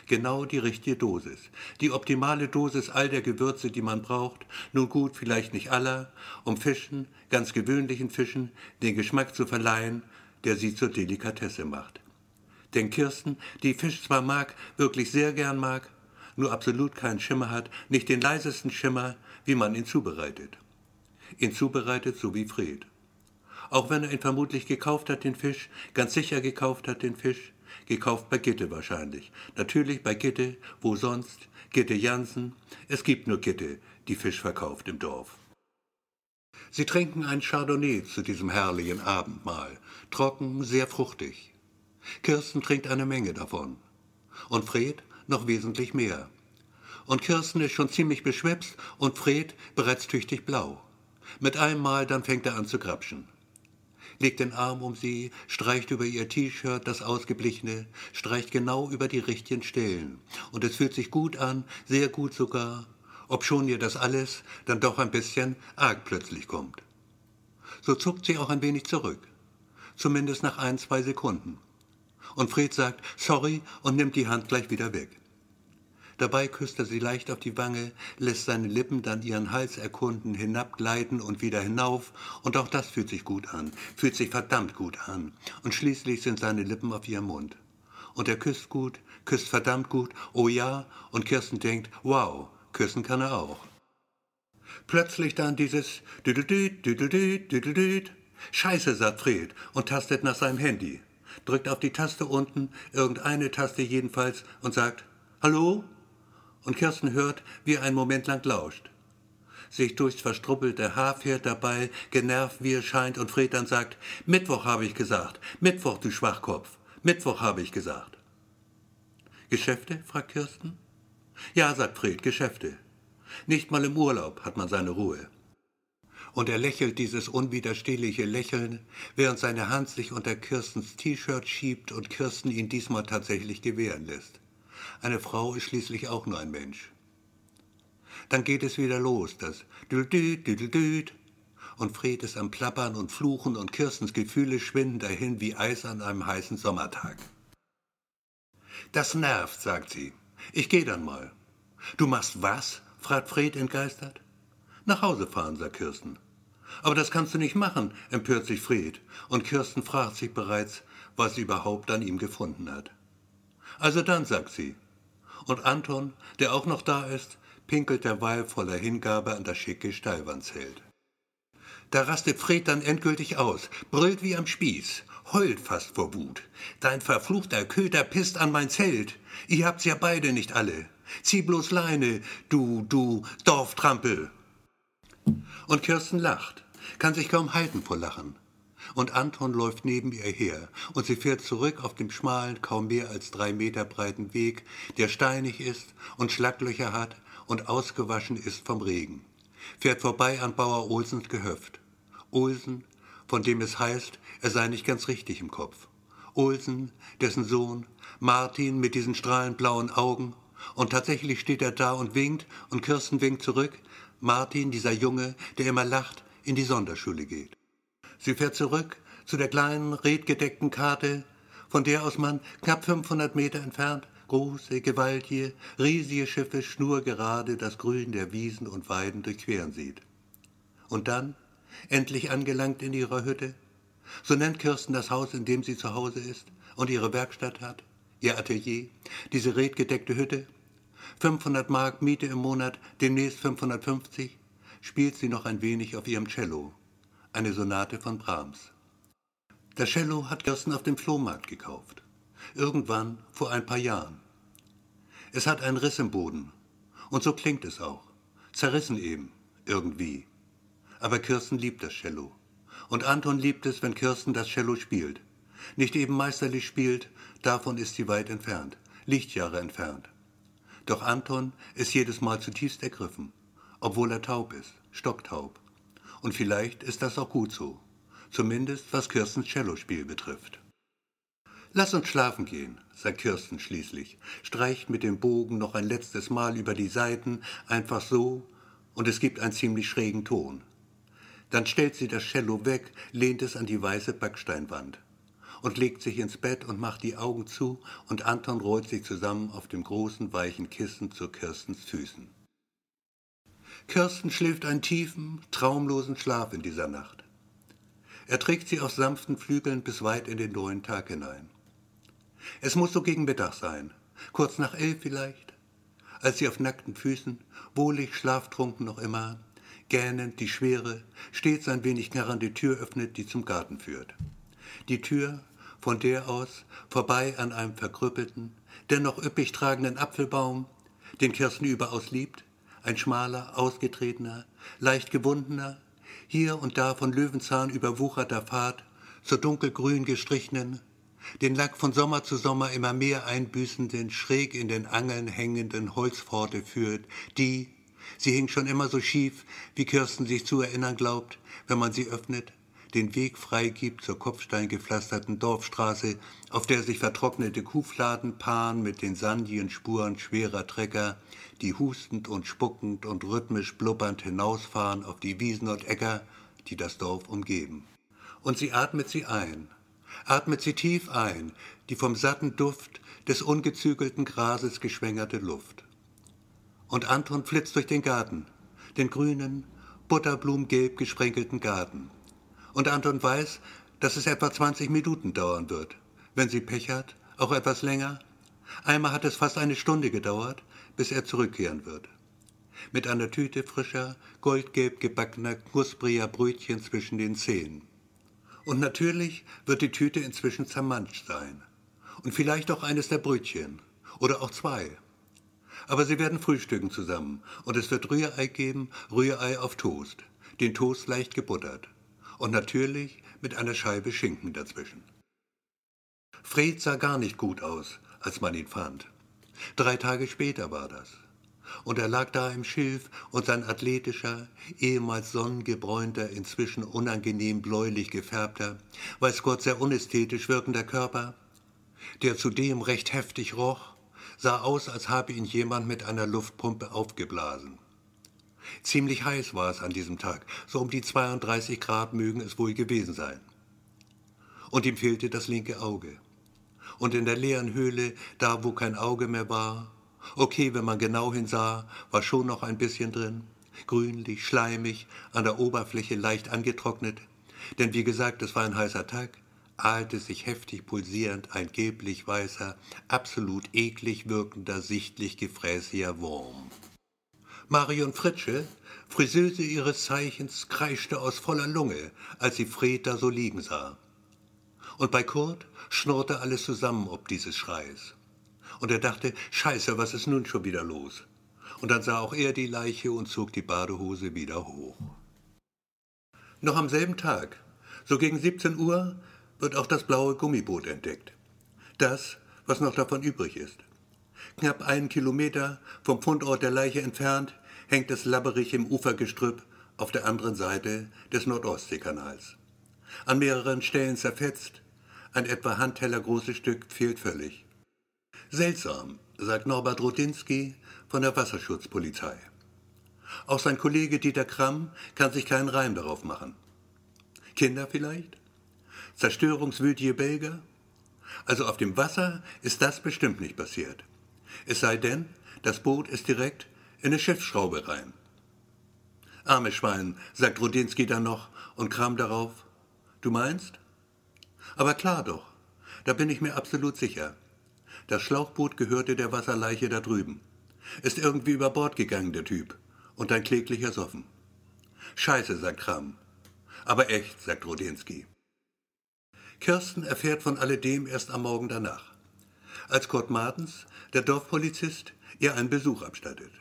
Genau die richtige Dosis. Die optimale Dosis all der Gewürze, die man braucht. Nun gut, vielleicht nicht aller, um Fischen, ganz gewöhnlichen Fischen, den Geschmack zu verleihen, der sie zur Delikatesse macht. Denn Kirsten, die Fisch zwar mag, wirklich sehr gern mag, nur absolut keinen Schimmer hat, nicht den leisesten Schimmer, wie man ihn zubereitet. Ihn zubereitet so wie Fred. Auch wenn er ihn vermutlich gekauft hat, den Fisch, ganz sicher gekauft hat, den Fisch, gekauft bei Gitte wahrscheinlich. Natürlich bei Gitte, wo sonst? Gitte Jansen. Es gibt nur Gitte, die Fisch verkauft im Dorf. Sie trinken ein Chardonnay zu diesem herrlichen Abendmahl. Trocken, sehr fruchtig. Kirsten trinkt eine Menge davon. Und Fred noch wesentlich mehr. Und Kirsten ist schon ziemlich beschwipst und Fred bereits tüchtig blau. Mit einem Mal dann fängt er an zu grapschen legt den Arm um sie, streicht über ihr T-Shirt, das ausgeblichene, streicht genau über die richtigen Stellen. Und es fühlt sich gut an, sehr gut sogar, obschon ihr das alles dann doch ein bisschen arg plötzlich kommt. So zuckt sie auch ein wenig zurück, zumindest nach ein, zwei Sekunden. Und Fred sagt sorry und nimmt die Hand gleich wieder weg. Dabei küsst er sie leicht auf die Wange, lässt seine Lippen dann ihren Hals erkunden, hinabgleiten und wieder hinauf, und auch das fühlt sich gut an, fühlt sich verdammt gut an, und schließlich sind seine Lippen auf ihrem Mund. Und er küsst gut, küsst verdammt gut, oh ja, und Kirsten denkt, wow, küssen kann er auch. Plötzlich dann dieses Düdeldüd, Düdeldüd, Düdeldüd. Scheiße, sagt Fred und tastet nach seinem Handy. Drückt auf die Taste unten, irgendeine Taste jedenfalls, und sagt, Hallo? und Kirsten hört, wie er einen Moment lang lauscht. Sich durchs verstruppelte Haar fährt dabei, genervt wie es scheint, und Fred dann sagt, Mittwoch habe ich gesagt, Mittwoch, du Schwachkopf, Mittwoch habe ich gesagt. Geschäfte? fragt Kirsten. Ja, sagt Fred, Geschäfte. Nicht mal im Urlaub hat man seine Ruhe. Und er lächelt dieses unwiderstehliche Lächeln, während seine Hand sich unter Kirstens T-Shirt schiebt und Kirsten ihn diesmal tatsächlich gewähren lässt. Eine Frau ist schließlich auch nur ein Mensch. Dann geht es wieder los, das Düdüd, Düdüd. Und Fred ist am Plappern und Fluchen und Kirstens Gefühle schwinden dahin wie Eis an einem heißen Sommertag. Das nervt, sagt sie. Ich geh dann mal. Du machst was? fragt Fred entgeistert. Nach Hause fahren, sagt Kirsten. Aber das kannst du nicht machen, empört sich Fred, und Kirsten fragt sich bereits, was sie überhaupt an ihm gefunden hat. Also dann, sagt sie. Und Anton, der auch noch da ist, pinkelt derweil voller Hingabe an das schicke Stallwandsheld. Da rastet Fred dann endgültig aus, brüllt wie am Spieß, heult fast vor Wut. Dein verfluchter Köter pisst an mein Zelt. Ihr habt's ja beide nicht alle. Zieh bloß Leine, du, du Dorftrampel. Und Kirsten lacht, kann sich kaum halten vor Lachen und Anton läuft neben ihr her, und sie fährt zurück auf dem schmalen, kaum mehr als drei Meter breiten Weg, der steinig ist und Schlaglöcher hat und ausgewaschen ist vom Regen, fährt vorbei an Bauer Olsens Gehöft. Olsen, von dem es heißt, er sei nicht ganz richtig im Kopf. Olsen, dessen Sohn, Martin mit diesen strahlend blauen Augen, und tatsächlich steht er da und winkt, und Kirsten winkt zurück, Martin, dieser Junge, der immer lacht, in die Sonderschule geht. Sie fährt zurück zu der kleinen, redgedeckten Karte, von der aus man knapp 500 Meter entfernt große, gewaltige, riesige Schiffe schnurgerade das Grün der Wiesen und Weiden durchqueren sieht. Und dann, endlich angelangt in ihrer Hütte, so nennt Kirsten das Haus, in dem sie zu Hause ist und ihre Werkstatt hat, ihr Atelier, diese redgedeckte Hütte, 500 Mark Miete im Monat, demnächst 550, spielt sie noch ein wenig auf ihrem Cello eine Sonate von Brahms. Das Cello hat Kirsten auf dem Flohmarkt gekauft. Irgendwann vor ein paar Jahren. Es hat einen Riss im Boden. Und so klingt es auch. Zerrissen eben, irgendwie. Aber Kirsten liebt das Cello. Und Anton liebt es, wenn Kirsten das Cello spielt. Nicht eben meisterlich spielt, davon ist sie weit entfernt, Lichtjahre entfernt. Doch Anton ist jedes Mal zutiefst ergriffen, obwohl er taub ist, stocktaub. Und vielleicht ist das auch gut so, zumindest was Kirstens Cellospiel betrifft. Lass uns schlafen gehen, sagt Kirsten schließlich, streicht mit dem Bogen noch ein letztes Mal über die Saiten, einfach so, und es gibt einen ziemlich schrägen Ton. Dann stellt sie das Cello weg, lehnt es an die weiße Backsteinwand und legt sich ins Bett und macht die Augen zu, und Anton rollt sich zusammen auf dem großen, weichen Kissen zu Kirstens Füßen. Kirsten schläft einen tiefen, traumlosen Schlaf in dieser Nacht. Er trägt sie auf sanften Flügeln bis weit in den neuen Tag hinein. Es muss so gegen Mittag sein, kurz nach elf vielleicht, als sie auf nackten Füßen, wohlig schlaftrunken noch immer, gähnend die schwere, stets ein wenig knarrende Tür öffnet, die zum Garten führt. Die Tür, von der aus, vorbei an einem verkrüppelten, dennoch üppig tragenden Apfelbaum, den Kirsten überaus liebt, ein schmaler, ausgetretener, leicht gewundener, hier und da von Löwenzahn überwucherter Pfad zur dunkelgrün gestrichenen, den Lack von Sommer zu Sommer immer mehr einbüßenden, schräg in den Angeln hängenden Holzpforte führt, die, sie hing schon immer so schief, wie Kirsten sich zu erinnern glaubt, wenn man sie öffnet, den Weg freigibt zur kopfsteingepflasterten Dorfstraße, auf der sich vertrocknete Kuhfladen paaren mit den sandigen Spuren schwerer Trecker, die hustend und spuckend und rhythmisch blubbernd hinausfahren auf die Wiesen und Äcker, die das Dorf umgeben. Und sie atmet sie ein, atmet sie tief ein, die vom satten Duft des ungezügelten Grases geschwängerte Luft. Und Anton flitzt durch den Garten, den grünen, butterblumgelb gesprenkelten Garten. Und Anton weiß, dass es etwa 20 Minuten dauern wird. Wenn sie Pech hat, auch etwas länger. Einmal hat es fast eine Stunde gedauert, bis er zurückkehren wird. Mit einer Tüte frischer, goldgelb gebackener, knuspriger Brötchen zwischen den Zähnen. Und natürlich wird die Tüte inzwischen zermanscht sein. Und vielleicht auch eines der Brötchen. Oder auch zwei. Aber sie werden frühstücken zusammen. Und es wird Rührei geben, Rührei auf Toast. Den Toast leicht gebuttert. Und natürlich mit einer Scheibe Schinken dazwischen. Fred sah gar nicht gut aus, als man ihn fand. Drei Tage später war das und er lag da im Schilf und sein athletischer, ehemals sonnengebräunter, inzwischen unangenehm bläulich gefärbter, weiß Gott sehr unästhetisch wirkender Körper, der zudem recht heftig roch, sah aus, als habe ihn jemand mit einer Luftpumpe aufgeblasen. Ziemlich heiß war es an diesem Tag, so um die 32 Grad mögen es wohl gewesen sein. Und ihm fehlte das linke Auge. Und in der leeren Höhle, da wo kein Auge mehr war, Okay, wenn man genau hinsah, war schon noch ein bisschen drin. Grünlich, schleimig, an der Oberfläche leicht angetrocknet. Denn wie gesagt, es war ein heißer Tag, ahlte sich heftig pulsierend ein gelblich weißer, absolut eklig wirkender, sichtlich gefräßiger Wurm. Marion Fritsche, Friseuse ihres Zeichens, kreischte aus voller Lunge, als sie Fred da so liegen sah. Und bei Kurt schnurrte alles zusammen ob dieses Schreis. Und er dachte, scheiße, was ist nun schon wieder los? Und dann sah auch er die Leiche und zog die Badehose wieder hoch. Noch am selben Tag, so gegen 17 Uhr, wird auch das blaue Gummiboot entdeckt. Das, was noch davon übrig ist. Knapp einen Kilometer vom Fundort der Leiche entfernt hängt es labberig im Ufergestrüpp auf der anderen Seite des Nordostseekanals. An mehreren Stellen zerfetzt, ein etwa handteller großes Stück fehlt völlig. Seltsam, sagt Norbert Rudinski von der Wasserschutzpolizei. Auch sein Kollege Dieter Kramm kann sich keinen Reim darauf machen. Kinder vielleicht? Zerstörungswütige Belgier? Also auf dem Wasser ist das bestimmt nicht passiert. Es sei denn, das Boot ist direkt in eine Schiffsschraube rein. Armes Schwein, sagt Rudinski dann noch und Kramm darauf. Du meinst? Aber klar doch, da bin ich mir absolut sicher. Das Schlauchboot gehörte der Wasserleiche da drüben. Ist irgendwie über Bord gegangen, der Typ. Und ein kläglicher Soffen. Scheiße, sagt Kram. Aber echt, sagt Rodinski. Kirsten erfährt von alledem erst am Morgen danach. als Kurt Martens, der Dorfpolizist, ihr einen Besuch abstattet.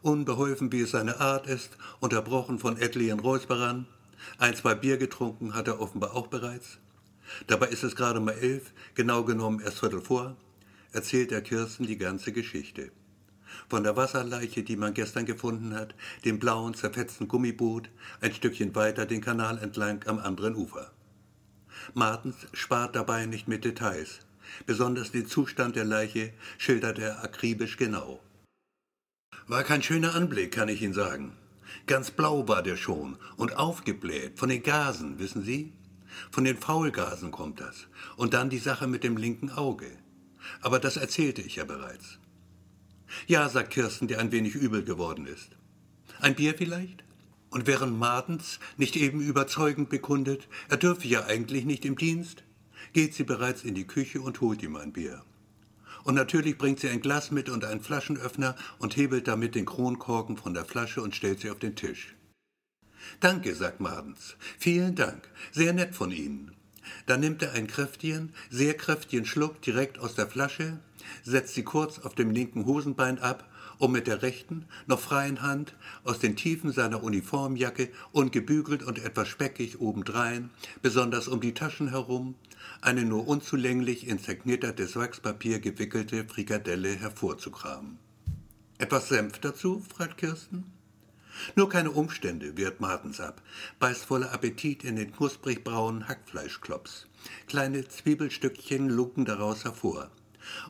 Unbeholfen, wie es seine Art ist, unterbrochen von etlichen Räusperern. Ein, zwei Bier getrunken hat er offenbar auch bereits. Dabei ist es gerade mal elf, genau genommen erst Viertel vor, erzählt er Kirsten die ganze Geschichte. Von der Wasserleiche, die man gestern gefunden hat, dem blauen, zerfetzten Gummiboot, ein Stückchen weiter den Kanal entlang am anderen Ufer. Martens spart dabei nicht mit Details. Besonders den Zustand der Leiche schildert er akribisch genau. War kein schöner Anblick, kann ich Ihnen sagen. Ganz blau war der schon und aufgebläht von den Gasen, wissen Sie? Von den Faulgasen kommt das. Und dann die Sache mit dem linken Auge. Aber das erzählte ich ja bereits. Ja, sagt Kirsten, der ein wenig übel geworden ist. Ein Bier vielleicht? Und während Martens nicht eben überzeugend bekundet, er dürfe ja eigentlich nicht im Dienst, geht sie bereits in die Küche und holt ihm ein Bier. Und natürlich bringt sie ein Glas mit und einen Flaschenöffner und hebelt damit den Kronkorken von der Flasche und stellt sie auf den Tisch. Danke, sagt Martens. Vielen Dank. Sehr nett von Ihnen. Dann nimmt er einen kräftigen, sehr kräftigen Schluck direkt aus der Flasche, setzt sie kurz auf dem linken Hosenbein ab, um mit der rechten, noch freien Hand aus den Tiefen seiner Uniformjacke ungebügelt und etwas speckig obendrein, besonders um die Taschen herum, eine nur unzulänglich in zerknittertes Wachspapier gewickelte Frikadelle hervorzukramen. Etwas Senf dazu? fragt Kirsten. Nur keine Umstände, wehrt Martens ab, beißt voller Appetit in den knusprig braunen Hackfleischklops. Kleine Zwiebelstückchen lucken daraus hervor.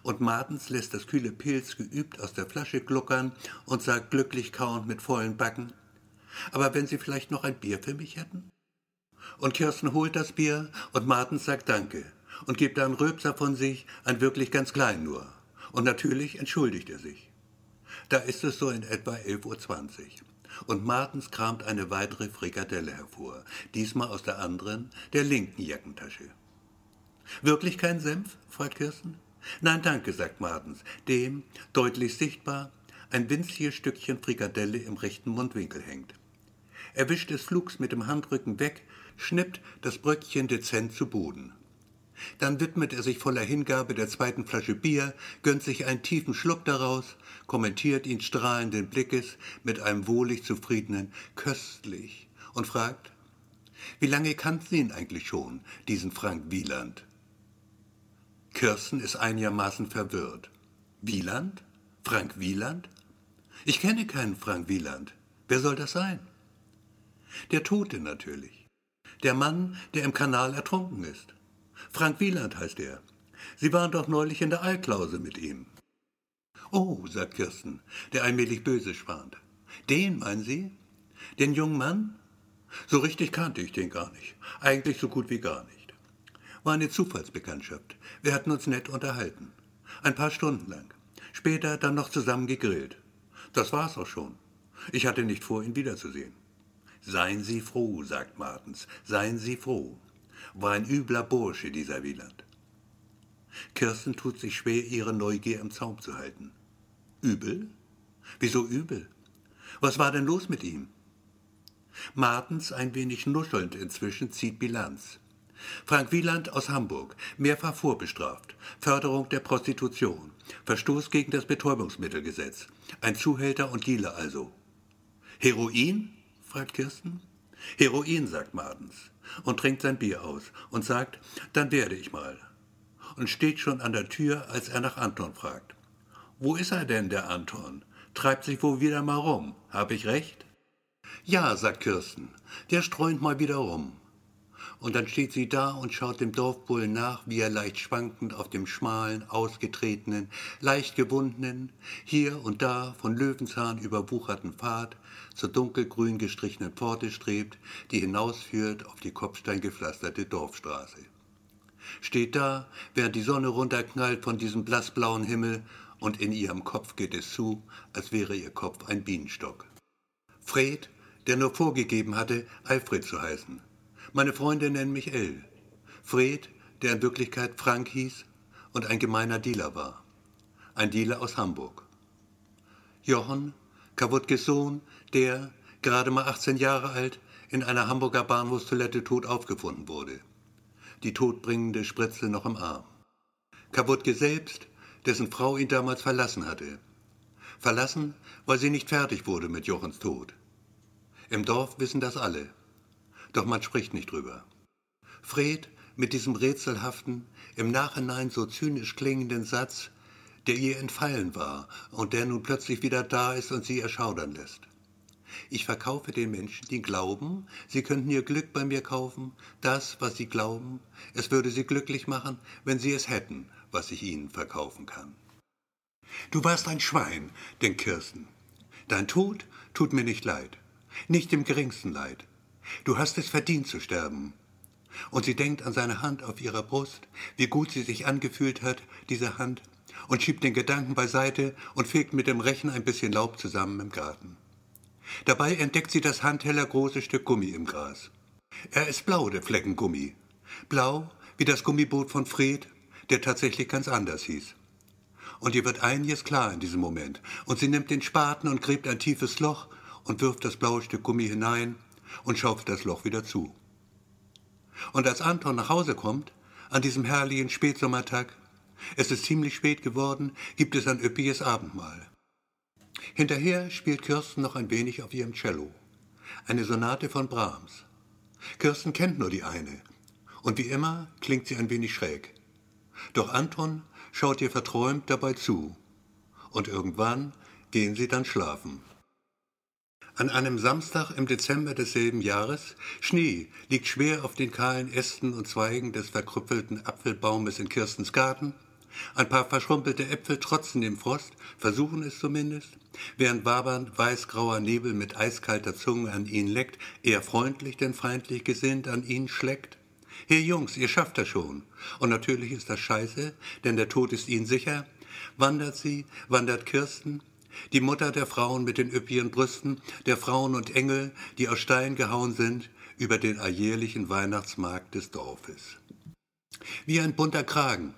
Und Martens lässt das kühle Pilz geübt aus der Flasche gluckern und sagt glücklich kauend mit vollen Backen, aber wenn Sie vielleicht noch ein Bier für mich hätten? Und Kirsten holt das Bier und Martens sagt Danke und gibt dann Röpser von sich, ein wirklich ganz klein nur. Und natürlich entschuldigt er sich. Da ist es so in etwa 11.20 Uhr und Martens kramt eine weitere Frikadelle hervor, diesmal aus der anderen, der linken Jackentasche. Wirklich kein Senf? fragt Kirsten. Nein, danke, sagt Martens, dem, deutlich sichtbar, ein winziges Stückchen Frikadelle im rechten Mundwinkel hängt. Er wischt es flugs mit dem Handrücken weg, schnippt das Bröckchen dezent zu Boden. Dann widmet er sich voller Hingabe der zweiten Flasche Bier, gönnt sich einen tiefen Schluck daraus, kommentiert ihn strahlenden Blickes mit einem wohlig zufriedenen Köstlich und fragt, wie lange kannten Sie ihn eigentlich schon, diesen Frank Wieland? Kirsten ist einigermaßen verwirrt. Wieland? Frank Wieland? Ich kenne keinen Frank Wieland. Wer soll das sein? Der Tote natürlich. Der Mann, der im Kanal ertrunken ist. Frank Wieland heißt er. Sie waren doch neulich in der Alklause mit ihm. Oh, sagt Kirsten, der allmählich böse schwant. Den, meinen Sie? Den jungen Mann? So richtig kannte ich den gar nicht. Eigentlich so gut wie gar nicht. War eine Zufallsbekanntschaft. Wir hatten uns nett unterhalten. Ein paar Stunden lang. Später dann noch zusammen gegrillt. Das war's auch schon. Ich hatte nicht vor, ihn wiederzusehen. Seien Sie froh, sagt Martens, seien Sie froh. War ein übler Bursche, dieser Wieland. Kirsten tut sich schwer, ihre Neugier im Zaum zu halten. Übel? Wieso übel? Was war denn los mit ihm? Martens, ein wenig nuschelnd inzwischen, zieht Bilanz. Frank Wieland aus Hamburg, mehrfach vorbestraft, Förderung der Prostitution, Verstoß gegen das Betäubungsmittelgesetz, ein Zuhälter und Dealer also. Heroin? fragt Kirsten. Heroin, sagt Martens und trinkt sein Bier aus und sagt, dann werde ich mal. Und steht schon an der Tür, als er nach Anton fragt. Wo ist er denn, der Anton? Treibt sich wohl wieder mal rum. Hab ich recht? Ja, sagt Kirsten, der streunt mal wieder rum. Und dann steht sie da und schaut dem Dorfbullen nach, wie er leicht schwankend auf dem schmalen, ausgetretenen, leicht gewundenen, hier und da von Löwenzahn überwucherten Pfad zur dunkelgrün gestrichenen Pforte strebt, die hinausführt auf die kopfsteingepflasterte Dorfstraße. Steht da, während die Sonne runterknallt von diesem blassblauen Himmel, und in ihrem Kopf geht es zu, als wäre ihr Kopf ein Bienenstock. Fred, der nur vorgegeben hatte, Alfred zu heißen, meine Freunde nennen mich El. Fred, der in Wirklichkeit Frank hieß und ein gemeiner Dealer war. Ein Dealer aus Hamburg. Jochen, Kawutkes Sohn, der, gerade mal 18 Jahre alt, in einer Hamburger Bahnhofstoilette tot aufgefunden wurde. Die todbringende Spritze noch im Arm. Kawutke selbst, dessen Frau ihn damals verlassen hatte. Verlassen, weil sie nicht fertig wurde mit Jochens Tod. Im Dorf wissen das alle. Doch man spricht nicht drüber. Fred mit diesem rätselhaften, im Nachhinein so zynisch klingenden Satz, der ihr entfallen war und der nun plötzlich wieder da ist und sie erschaudern lässt. Ich verkaufe den Menschen, die glauben, sie könnten ihr Glück bei mir kaufen, das, was sie glauben, es würde sie glücklich machen, wenn sie es hätten, was ich ihnen verkaufen kann. Du warst ein Schwein, denkt Kirsten. Dein Tod tut mir nicht leid, nicht im geringsten Leid. Du hast es verdient zu sterben. Und sie denkt an seine Hand auf ihrer Brust, wie gut sie sich angefühlt hat, diese Hand, und schiebt den Gedanken beiseite und fegt mit dem Rechen ein bisschen Laub zusammen im Garten. Dabei entdeckt sie das handheller große Stück Gummi im Gras. Er ist blau, der Fleckengummi. Blau wie das Gummiboot von Fred, der tatsächlich ganz anders hieß. Und ihr wird einiges klar in diesem Moment. Und sie nimmt den Spaten und gräbt ein tiefes Loch und wirft das blaue Stück Gummi hinein und schaufelt das Loch wieder zu. Und als Anton nach Hause kommt, an diesem herrlichen Spätsommertag, es ist ziemlich spät geworden, gibt es ein üppiges Abendmahl. Hinterher spielt Kirsten noch ein wenig auf ihrem Cello. Eine Sonate von Brahms. Kirsten kennt nur die eine. Und wie immer klingt sie ein wenig schräg. Doch Anton schaut ihr verträumt dabei zu. Und irgendwann gehen sie dann schlafen. An einem Samstag im Dezember desselben Jahres, Schnee liegt schwer auf den kahlen Ästen und Zweigen des verkrüppelten Apfelbaumes in Kirstens Garten, ein paar verschrumpelte Äpfel trotzen dem Frost, versuchen es zumindest, während wabernd weißgrauer Nebel mit eiskalter Zunge an ihnen leckt, eher freundlich denn feindlich gesinnt an ihnen schleckt. Hier Jungs, ihr schafft das schon. Und natürlich ist das scheiße, denn der Tod ist ihnen sicher. Wandert sie, wandert Kirsten, die Mutter der Frauen mit den üppigen Brüsten, der Frauen und Engel, die aus Stein gehauen sind, über den alljährlichen Weihnachtsmarkt des Dorfes. Wie ein bunter Kragen,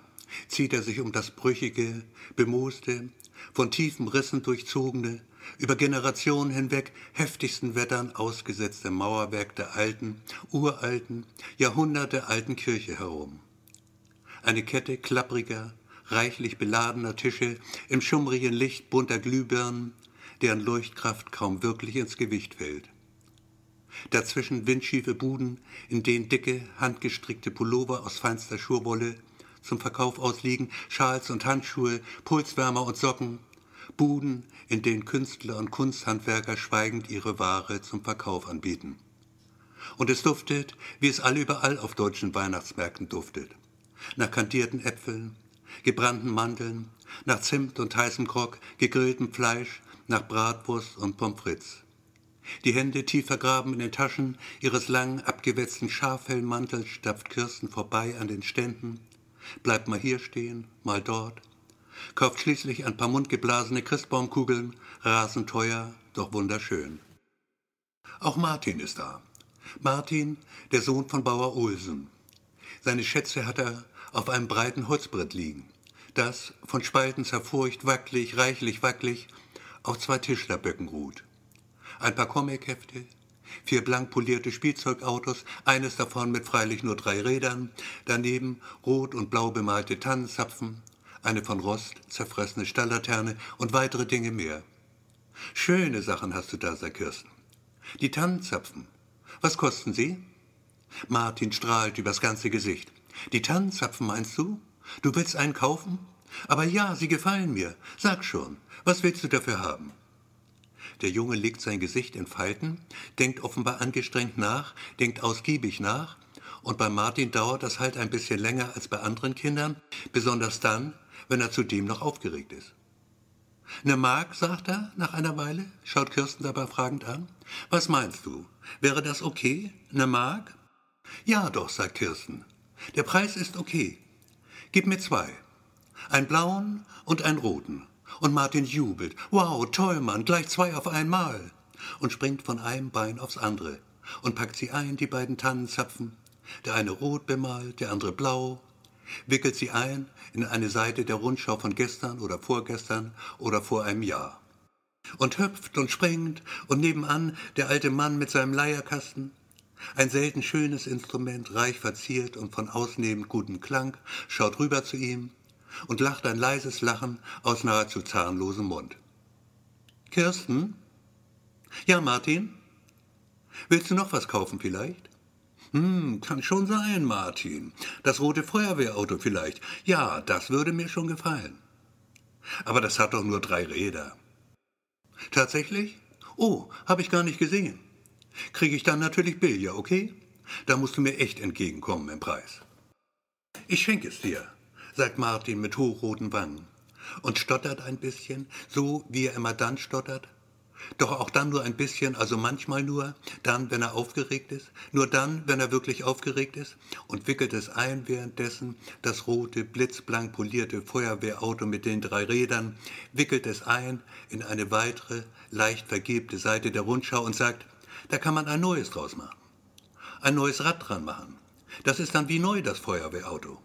zieht er sich um das brüchige, bemooste, von tiefen Rissen durchzogene, über Generationen hinweg heftigsten Wettern ausgesetzte Mauerwerk der alten, uralten, jahrhundertealten Kirche herum. Eine Kette klappriger, reichlich beladener Tische im schummrigen Licht bunter Glühbirnen, deren Leuchtkraft kaum wirklich ins Gewicht fällt. Dazwischen windschiefe Buden, in denen dicke, handgestrickte Pullover aus feinster Schurwolle zum Verkauf ausliegen, Schals und Handschuhe, Pulswärmer und Socken, Buden, in denen Künstler und Kunsthandwerker schweigend ihre Ware zum Verkauf anbieten. Und es duftet, wie es allüberall auf deutschen Weihnachtsmärkten duftet. Nach kandierten Äpfeln, gebrannten Mandeln, nach Zimt und heißem Grog, gegrilltem Fleisch, nach Bratwurst und Pommes frites. Die Hände tief vergraben in den Taschen ihres langen, abgewetzten Schafellmantels stapft Kirsten vorbei an den Ständen, bleibt mal hier stehen, mal dort, kauft schließlich ein paar mundgeblasene Christbaumkugeln, rasend teuer, doch wunderschön. Auch Martin ist da. Martin, der Sohn von Bauer Olsen. Seine Schätze hat er auf einem breiten Holzbrett liegen, das, von Spalten zerfurcht, wackelig, reichlich wackelig, auf zwei Tischlerböcken ruht. Ein paar Comichefte, vier blank polierte Spielzeugautos, eines davon mit freilich nur drei Rädern, daneben rot und blau bemalte Tannenzapfen, eine von Rost zerfressene Stalllaterne und weitere Dinge mehr. Schöne Sachen hast du da, sagt Kirsten. Die Tannenzapfen. Was kosten sie? Martin strahlt übers ganze Gesicht. Die Tannenzapfen meinst du? Du willst einen kaufen? Aber ja, sie gefallen mir. Sag schon, was willst du dafür haben? Der Junge legt sein Gesicht in Falten, denkt offenbar angestrengt nach, denkt ausgiebig nach, und bei Martin dauert das halt ein bisschen länger als bei anderen Kindern, besonders dann, wenn er zudem noch aufgeregt ist. Ne Mark, sagt er nach einer Weile, schaut Kirsten dabei fragend an. Was meinst du? Wäre das okay? Ne Mark? Ja doch, sagt Kirsten. Der Preis ist okay. Gib mir zwei. Einen blauen und einen roten. Und Martin jubelt. Wow, toll, Mann, gleich zwei auf einmal. Und springt von einem Bein aufs andere und packt sie ein, die beiden Tannenzapfen. Der eine rot bemalt, der andere blau. Wickelt sie ein in eine Seite der Rundschau von gestern oder vorgestern oder vor einem Jahr. Und hüpft und springt und nebenan der alte Mann mit seinem Leierkasten. Ein selten schönes Instrument, reich verziert und von ausnehmend gutem Klang, schaut rüber zu ihm und lacht ein leises Lachen aus nahezu zahnlosem Mund. Kirsten? Ja, Martin? Willst du noch was kaufen vielleicht? Hm, kann schon sein, Martin. Das rote Feuerwehrauto vielleicht. Ja, das würde mir schon gefallen. Aber das hat doch nur drei Räder. Tatsächlich? Oh, habe ich gar nicht gesehen. Kriege ich dann natürlich Billiger, okay? Da musst du mir echt entgegenkommen im Preis. Ich schenke es dir, sagt Martin mit hochroten Wangen und stottert ein bisschen, so wie er immer dann stottert. Doch auch dann nur ein bisschen, also manchmal nur, dann, wenn er aufgeregt ist, nur dann, wenn er wirklich aufgeregt ist, und wickelt es ein währenddessen, das rote, blitzblank polierte Feuerwehrauto mit den drei Rädern, wickelt es ein in eine weitere, leicht vergebte Seite der Rundschau und sagt, da kann man ein neues draus machen. Ein neues Rad dran machen. Das ist dann wie neu, das Feuerwehrauto.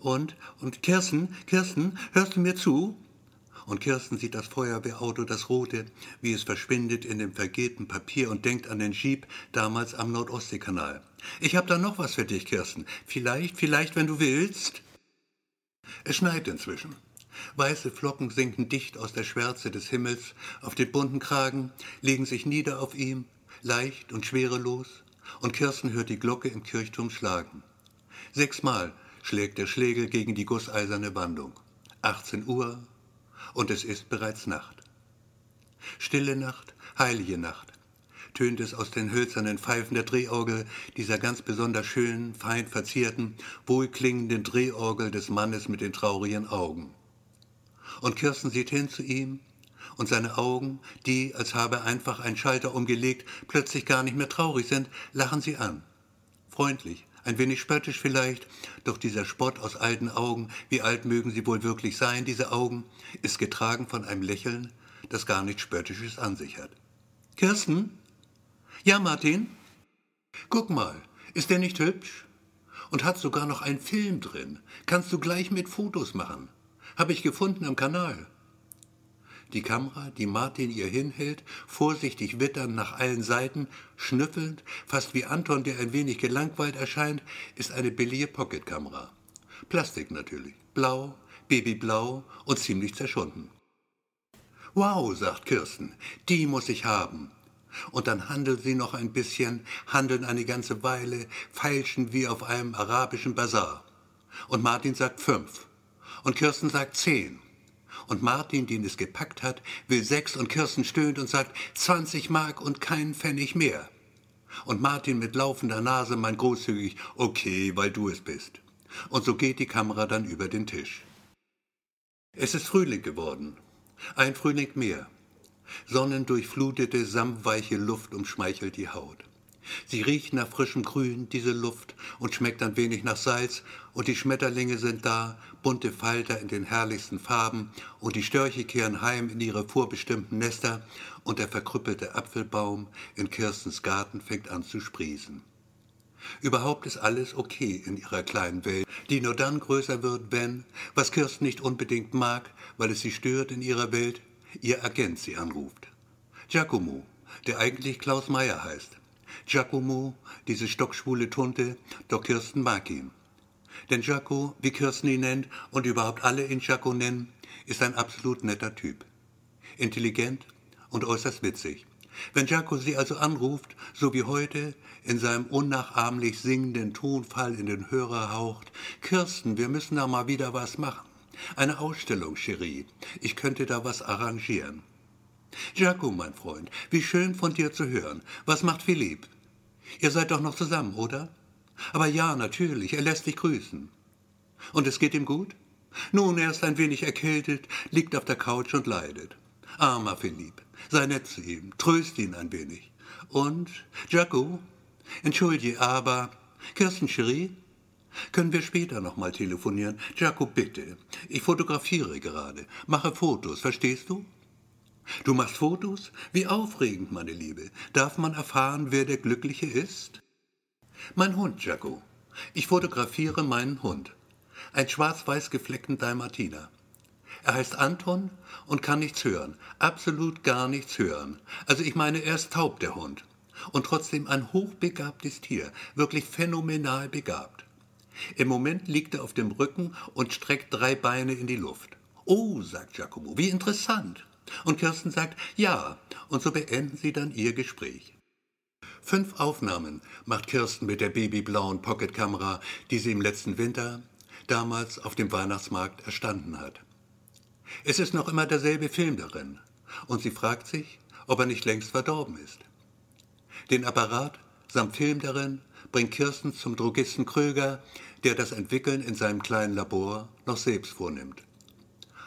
Und, und Kirsten, Kirsten, hörst du mir zu? Und Kirsten sieht das Feuerwehrauto, das rote, wie es verschwindet in dem vergehten Papier und denkt an den Jeep damals am Nordostseekanal. Ich hab da noch was für dich, Kirsten. Vielleicht, vielleicht, wenn du willst. Es schneit inzwischen. Weiße Flocken sinken dicht aus der Schwärze des Himmels auf den bunten Kragen, legen sich nieder auf ihm, leicht und schwerelos, und Kirsten hört die Glocke im Kirchturm schlagen. Sechsmal schlägt der Schlägel gegen die gusseiserne Wandung. 18 Uhr und es ist bereits Nacht. Stille Nacht, heilige Nacht, tönt es aus den hölzernen Pfeifen der Drehorgel, dieser ganz besonders schönen, fein verzierten, wohlklingenden Drehorgel des Mannes mit den traurigen Augen. Und Kirsten sieht hin zu ihm, und seine Augen, die, als habe einfach ein Schalter umgelegt, plötzlich gar nicht mehr traurig sind, lachen sie an. Freundlich, ein wenig spöttisch vielleicht, doch dieser Spott aus alten Augen, wie alt mögen sie wohl wirklich sein, diese Augen, ist getragen von einem Lächeln, das gar nichts Spöttisches an sich hat. Kirsten? Ja, Martin? Guck mal, ist der nicht hübsch? Und hat sogar noch einen Film drin. Kannst du gleich mit Fotos machen. Hab ich gefunden am Kanal. Die Kamera, die Martin ihr hinhält, vorsichtig witternd nach allen Seiten, schnüffelnd, fast wie Anton, der ein wenig gelangweilt erscheint, ist eine billige Pocketkamera. Plastik natürlich, blau, babyblau und ziemlich zerschunden. Wow, sagt Kirsten, die muss ich haben. Und dann handeln sie noch ein bisschen, handeln eine ganze Weile, feilschen wie auf einem arabischen Bazar. Und Martin sagt fünf. Und Kirsten sagt zehn. Und Martin, den es gepackt hat, will sechs und Kirsten stöhnt und sagt 20 Mark und keinen Pfennig mehr. Und Martin mit laufender Nase meint großzügig, okay, weil du es bist. Und so geht die Kamera dann über den Tisch. Es ist Frühling geworden. Ein Frühling mehr. Sonnendurchflutete, samtweiche Luft umschmeichelt die Haut. Sie riecht nach frischem Grün, diese Luft, und schmeckt ein wenig nach Salz, und die Schmetterlinge sind da, bunte Falter in den herrlichsten Farben, und die Störche kehren heim in ihre vorbestimmten Nester, und der verkrüppelte Apfelbaum in Kirstens Garten fängt an zu sprießen. Überhaupt ist alles okay in ihrer kleinen Welt, die nur dann größer wird, wenn, was Kirsten nicht unbedingt mag, weil es sie stört in ihrer Welt, ihr Agent sie anruft. Giacomo, der eigentlich Klaus Meyer heißt. Giacomo, diese stockschwule Tunte, doch Kirsten mag ihn. Denn Giaco, wie Kirsten ihn nennt und überhaupt alle ihn Giaco nennen, ist ein absolut netter Typ. Intelligent und äußerst witzig. Wenn Giaco sie also anruft, so wie heute, in seinem unnachahmlich singenden Tonfall in den Hörer haucht, Kirsten, wir müssen da mal wieder was machen. Eine Ausstellung, Cherie. Ich könnte da was arrangieren. Giaco, mein Freund, wie schön von dir zu hören. Was macht Philipp? Ihr seid doch noch zusammen, oder? Aber ja, natürlich, er lässt dich grüßen. Und es geht ihm gut? Nun, er ist ein wenig erkältet, liegt auf der Couch und leidet. Armer Philipp, sei nett zu ihm, tröst ihn ein wenig. Und, Jaco, entschuldige, aber, Kirsten Cherie, können wir später nochmal telefonieren? Jaco, bitte. Ich fotografiere gerade, mache Fotos, verstehst du? Du machst Fotos? Wie aufregend, meine Liebe. Darf man erfahren, wer der Glückliche ist? Mein Hund, Jaco. Ich fotografiere meinen Hund. Ein schwarz-weiß gefleckten Dalmatiner. Er heißt Anton und kann nichts hören. Absolut gar nichts hören. Also ich meine, er ist taub, der Hund. Und trotzdem ein hochbegabtes Tier. Wirklich phänomenal begabt. Im Moment liegt er auf dem Rücken und streckt drei Beine in die Luft. Oh, sagt Giacomo, wie interessant. Und Kirsten sagt, ja, und so beenden sie dann ihr Gespräch. Fünf Aufnahmen macht Kirsten mit der babyblauen Pocketkamera, die sie im letzten Winter, damals auf dem Weihnachtsmarkt, erstanden hat. Es ist noch immer derselbe Film darin, und sie fragt sich, ob er nicht längst verdorben ist. Den Apparat samt Film darin bringt Kirsten zum Drogisten Kröger, der das Entwickeln in seinem kleinen Labor noch selbst vornimmt.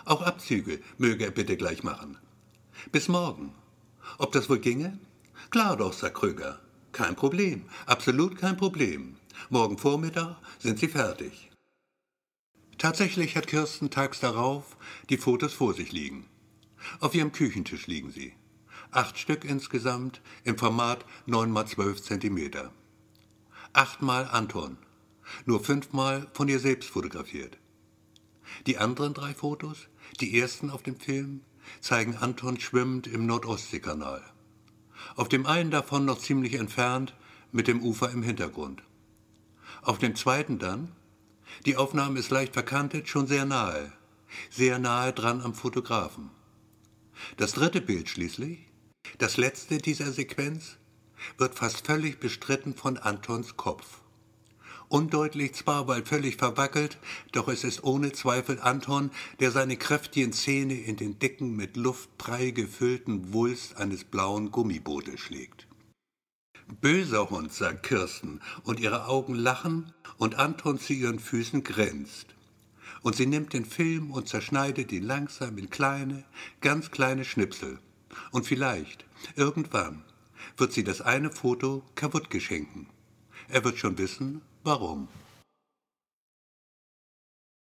Auch Abzüge möge er bitte gleich machen. Bis morgen. Ob das wohl ginge? Klar doch, sagt Kröger. Kein Problem, absolut kein Problem. Morgen Vormittag sind sie fertig. Tatsächlich hat Kirsten tags darauf die Fotos vor sich liegen. Auf ihrem Küchentisch liegen sie. Acht Stück insgesamt im Format 9 x 12 Zentimeter. Achtmal Anton, nur fünfmal von ihr selbst fotografiert. Die anderen drei Fotos, die ersten auf dem Film, zeigen Anton schwimmend im Nordostseekanal. Auf dem einen davon noch ziemlich entfernt, mit dem Ufer im Hintergrund. Auf dem zweiten dann, die Aufnahme ist leicht verkantet, schon sehr nahe, sehr nahe dran am Fotografen. Das dritte Bild schließlich, das letzte dieser Sequenz, wird fast völlig bestritten von Antons Kopf. Undeutlich zwar, weil völlig verwackelt, doch es ist ohne Zweifel Anton, der seine kräftigen Zähne in den dicken, mit Luft prall gefüllten Wulst eines blauen Gummibootes schlägt. Böser Hund, sagt Kirsten, und ihre Augen lachen, und Anton zu ihren Füßen grinst. Und sie nimmt den Film und zerschneidet ihn langsam in kleine, ganz kleine Schnipsel. Und vielleicht, irgendwann, wird sie das eine Foto kaputt geschenken. Er wird schon wissen, Warum?